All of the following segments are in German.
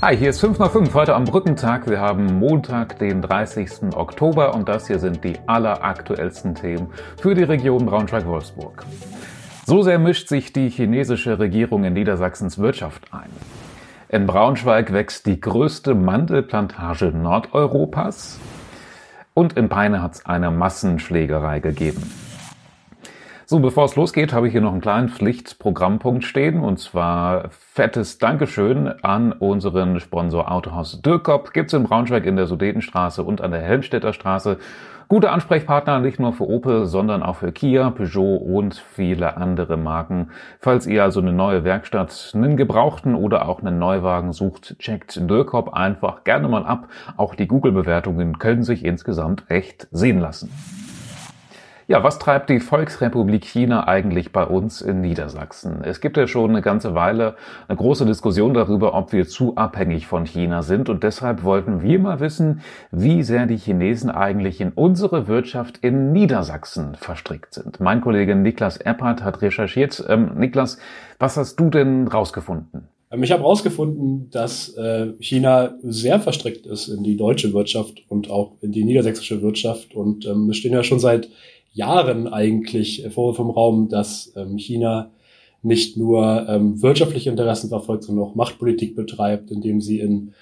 Hi, hier ist 5 nach 5 heute am Brückentag. Wir haben Montag, den 30. Oktober und das hier sind die alleraktuellsten Themen für die Region Braunschweig-Wolfsburg. So sehr mischt sich die chinesische Regierung in Niedersachsens Wirtschaft ein. In Braunschweig wächst die größte Mandelplantage Nordeuropas und in Peine hat es eine Massenschlägerei gegeben. So, bevor es losgeht, habe ich hier noch einen kleinen Pflichtprogrammpunkt stehen und zwar fettes Dankeschön an unseren Sponsor Autohaus Dürkop. Gibt's in Braunschweig in der Sudetenstraße und an der Helmstädter Straße. Gute Ansprechpartner nicht nur für Opel, sondern auch für Kia, Peugeot und viele andere Marken. Falls ihr also eine neue Werkstatt, einen gebrauchten oder auch einen Neuwagen sucht, checkt Dürkop einfach gerne mal ab. Auch die Google-Bewertungen können sich insgesamt echt sehen lassen. Ja, was treibt die Volksrepublik China eigentlich bei uns in Niedersachsen? Es gibt ja schon eine ganze Weile eine große Diskussion darüber, ob wir zu abhängig von China sind. Und deshalb wollten wir mal wissen, wie sehr die Chinesen eigentlich in unsere Wirtschaft in Niedersachsen verstrickt sind. Mein Kollege Niklas Eppert hat recherchiert. Ähm, Niklas, was hast du denn rausgefunden? Ähm, ich habe herausgefunden, dass äh, China sehr verstrickt ist in die deutsche Wirtschaft und auch in die niedersächsische Wirtschaft. Und ähm, es stehen ja schon seit Jahren eigentlich Vorwürfe im Raum, dass ähm, China nicht nur ähm, wirtschaftliche Interessen verfolgt, sondern auch Machtpolitik betreibt, indem sie in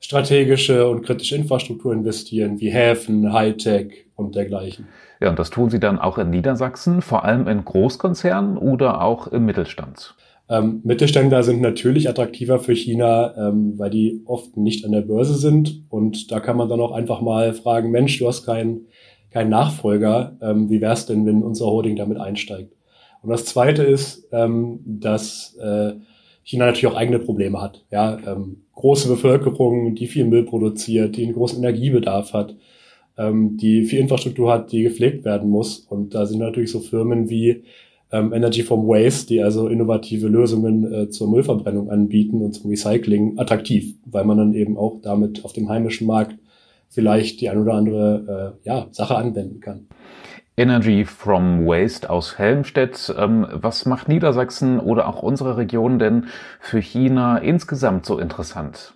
strategische und kritische Infrastruktur investieren, wie Häfen, Hightech und dergleichen. Ja, und das tun sie dann auch in Niedersachsen, vor allem in Großkonzernen oder auch im Mittelstand? Ähm, Mittelständler sind natürlich attraktiver für China, ähm, weil die oft nicht an der Börse sind. Und da kann man dann auch einfach mal fragen, Mensch, du hast kein kein Nachfolger. Ähm, wie wäre es denn, wenn unser Holding damit einsteigt? Und das Zweite ist, ähm, dass äh, China natürlich auch eigene Probleme hat. Ja, ähm, große Bevölkerung, die viel Müll produziert, die einen großen Energiebedarf hat, ähm, die viel Infrastruktur hat, die gepflegt werden muss. Und da sind natürlich so Firmen wie ähm, Energy from Waste, die also innovative Lösungen äh, zur Müllverbrennung anbieten und zum Recycling, attraktiv, weil man dann eben auch damit auf dem heimischen Markt vielleicht die ein oder andere äh, ja, Sache anwenden kann. Energy from Waste aus Helmstedt. Ähm, was macht Niedersachsen oder auch unsere Region denn für China insgesamt so interessant?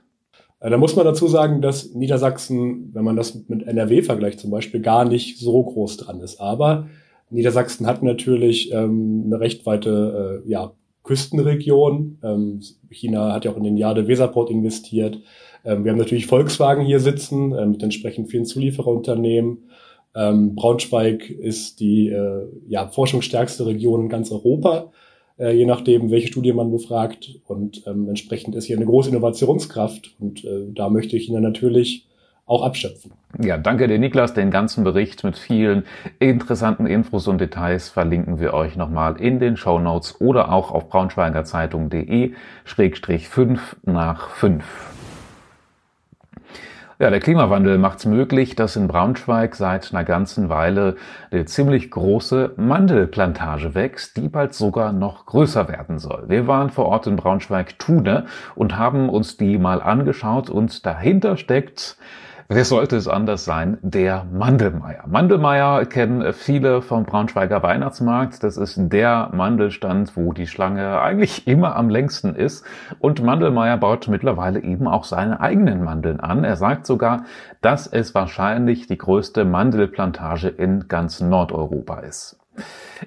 Äh, da muss man dazu sagen, dass Niedersachsen, wenn man das mit NRW vergleicht zum Beispiel, gar nicht so groß dran ist. Aber Niedersachsen hat natürlich ähm, eine recht weite äh, ja, Küstenregion. Ähm, China hat ja auch in den Jade Weserport investiert. Ähm, wir haben natürlich Volkswagen hier sitzen äh, mit entsprechend vielen Zuliefererunternehmen. Ähm, Braunschweig ist die äh, ja, forschungsstärkste Region in ganz Europa, äh, je nachdem, welche Studie man befragt. Und ähm, entsprechend ist hier eine große Innovationskraft. Und äh, da möchte ich Ihnen natürlich auch abschöpfen. Ja, danke dir, Niklas. Den ganzen Bericht mit vielen interessanten Infos und Details verlinken wir euch nochmal in den Show Notes oder auch auf braunschweigerzeitung.de schrägstrich 5 nach 5. Ja, der Klimawandel macht es möglich, dass in Braunschweig seit einer ganzen Weile eine ziemlich große Mandelplantage wächst, die bald sogar noch größer werden soll. Wir waren vor Ort in Braunschweig-Thune und haben uns die mal angeschaut und dahinter steckt Wer sollte es anders sein? Der Mandelmeier. Mandelmeier kennen viele vom Braunschweiger Weihnachtsmarkt. Das ist der Mandelstand, wo die Schlange eigentlich immer am längsten ist. Und Mandelmeier baut mittlerweile eben auch seine eigenen Mandeln an. Er sagt sogar, dass es wahrscheinlich die größte Mandelplantage in ganz Nordeuropa ist.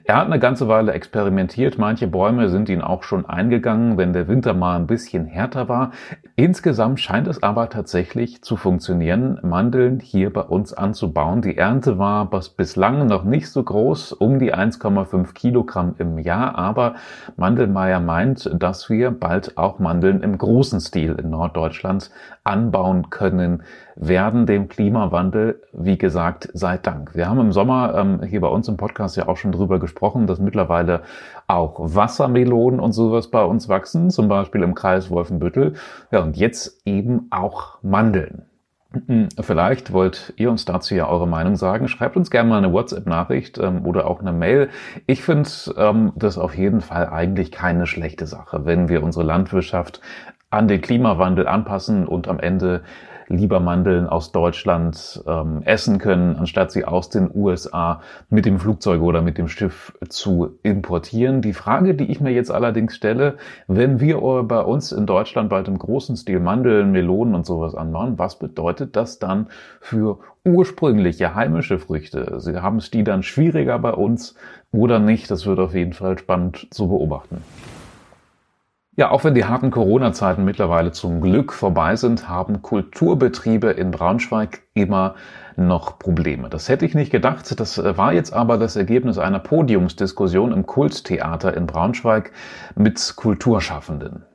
Er hat eine ganze Weile experimentiert. Manche Bäume sind ihn auch schon eingegangen, wenn der Winter mal ein bisschen härter war. Insgesamt scheint es aber tatsächlich zu funktionieren, Mandeln hier bei uns anzubauen. Die Ernte war bislang noch nicht so groß, um die 1,5 Kilogramm im Jahr. Aber Mandelmeier meint, dass wir bald auch Mandeln im großen Stil in Norddeutschland anbauen können werden dem Klimawandel, wie gesagt, sei Dank. Wir haben im Sommer ähm, hier bei uns im Podcast ja auch schon drüber gesprochen, dass mittlerweile auch Wassermelonen und sowas bei uns wachsen, zum Beispiel im Kreis Wolfenbüttel. Ja, und jetzt eben auch Mandeln. Vielleicht wollt ihr uns dazu ja eure Meinung sagen. Schreibt uns gerne mal eine WhatsApp-Nachricht ähm, oder auch eine Mail. Ich finde ähm, das auf jeden Fall eigentlich keine schlechte Sache, wenn wir unsere Landwirtschaft an den Klimawandel anpassen und am Ende lieber Mandeln aus Deutschland ähm, essen können, anstatt sie aus den USA mit dem Flugzeug oder mit dem Schiff zu importieren. Die Frage, die ich mir jetzt allerdings stelle, wenn wir bei uns in Deutschland bald im großen Stil Mandeln, Melonen und sowas anbauen, was bedeutet das dann für ursprüngliche heimische Früchte? Sie haben es die dann schwieriger bei uns oder nicht? Das wird auf jeden Fall spannend zu beobachten. Ja, auch wenn die harten Corona-Zeiten mittlerweile zum Glück vorbei sind, haben Kulturbetriebe in Braunschweig immer noch Probleme. Das hätte ich nicht gedacht. Das war jetzt aber das Ergebnis einer Podiumsdiskussion im Kulttheater in Braunschweig mit Kulturschaffenden.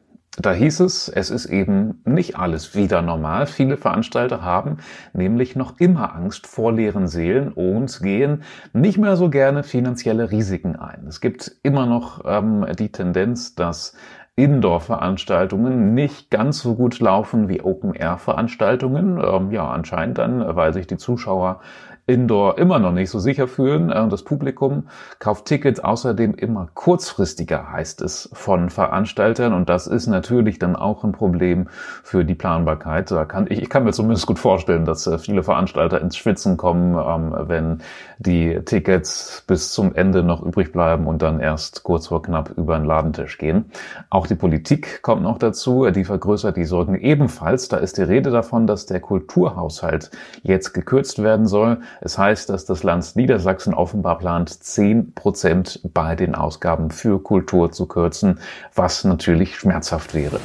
Da hieß es, es ist eben nicht alles wieder normal. Viele Veranstalter haben nämlich noch immer Angst vor leeren Seelen und gehen nicht mehr so gerne finanzielle Risiken ein. Es gibt immer noch ähm, die Tendenz, dass Indoor-Veranstaltungen nicht ganz so gut laufen wie Open-Air-Veranstaltungen. Ähm, ja, anscheinend dann, weil sich die Zuschauer Indoor immer noch nicht so sicher fühlen. Äh, das Publikum kauft Tickets außerdem immer kurzfristiger, heißt es von Veranstaltern. Und das ist natürlich dann auch ein Problem für die Planbarkeit. Da kann, ich, ich kann mir zumindest gut vorstellen, dass äh, viele Veranstalter ins Schwitzen kommen, ähm, wenn die Tickets bis zum Ende noch übrig bleiben und dann erst kurz vor knapp über den Ladentisch gehen. Auch die Politik kommt noch dazu. Die vergrößert die Sorgen ebenfalls. Da ist die Rede davon, dass der Kulturhaushalt jetzt gekürzt werden soll. Es heißt, dass das Land Niedersachsen offenbar plant, 10 Prozent bei den Ausgaben für Kultur zu kürzen, was natürlich schmerzhaft wäre.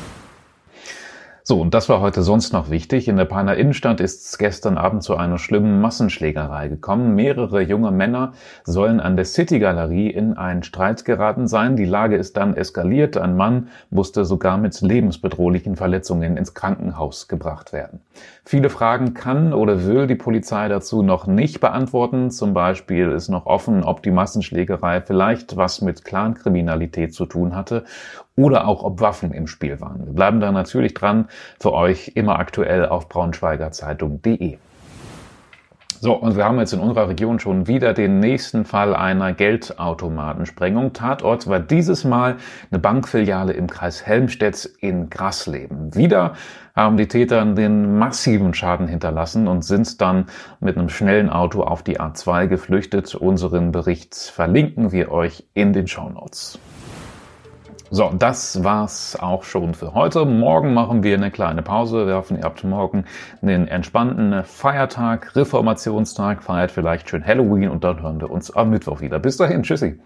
So, und das war heute sonst noch wichtig. In der Peiner Innenstadt ist es gestern Abend zu einer schlimmen Massenschlägerei gekommen. Mehrere junge Männer sollen an der City Galerie in einen Streit geraten sein. Die Lage ist dann eskaliert. Ein Mann musste sogar mit lebensbedrohlichen Verletzungen ins Krankenhaus gebracht werden. Viele Fragen kann oder will die Polizei dazu noch nicht beantworten. Zum Beispiel ist noch offen, ob die Massenschlägerei vielleicht was mit Clankriminalität zu tun hatte oder auch ob Waffen im Spiel waren. Wir bleiben da natürlich dran. Für euch immer aktuell auf braunschweigerzeitung.de. So, und wir haben jetzt in unserer Region schon wieder den nächsten Fall einer Geldautomatensprengung. Tatort war dieses Mal eine Bankfiliale im Kreis Helmstedt in Grasleben. Wieder haben die Täter den massiven Schaden hinterlassen und sind dann mit einem schnellen Auto auf die A2 geflüchtet. Unseren Bericht verlinken wir euch in den Show Notes. So, das war's auch schon für heute. Morgen machen wir eine kleine Pause. Wir hoffen, ihr habt morgen einen entspannten Feiertag, Reformationstag, feiert vielleicht schön Halloween und dann hören wir uns am Mittwoch wieder. Bis dahin, tschüssi.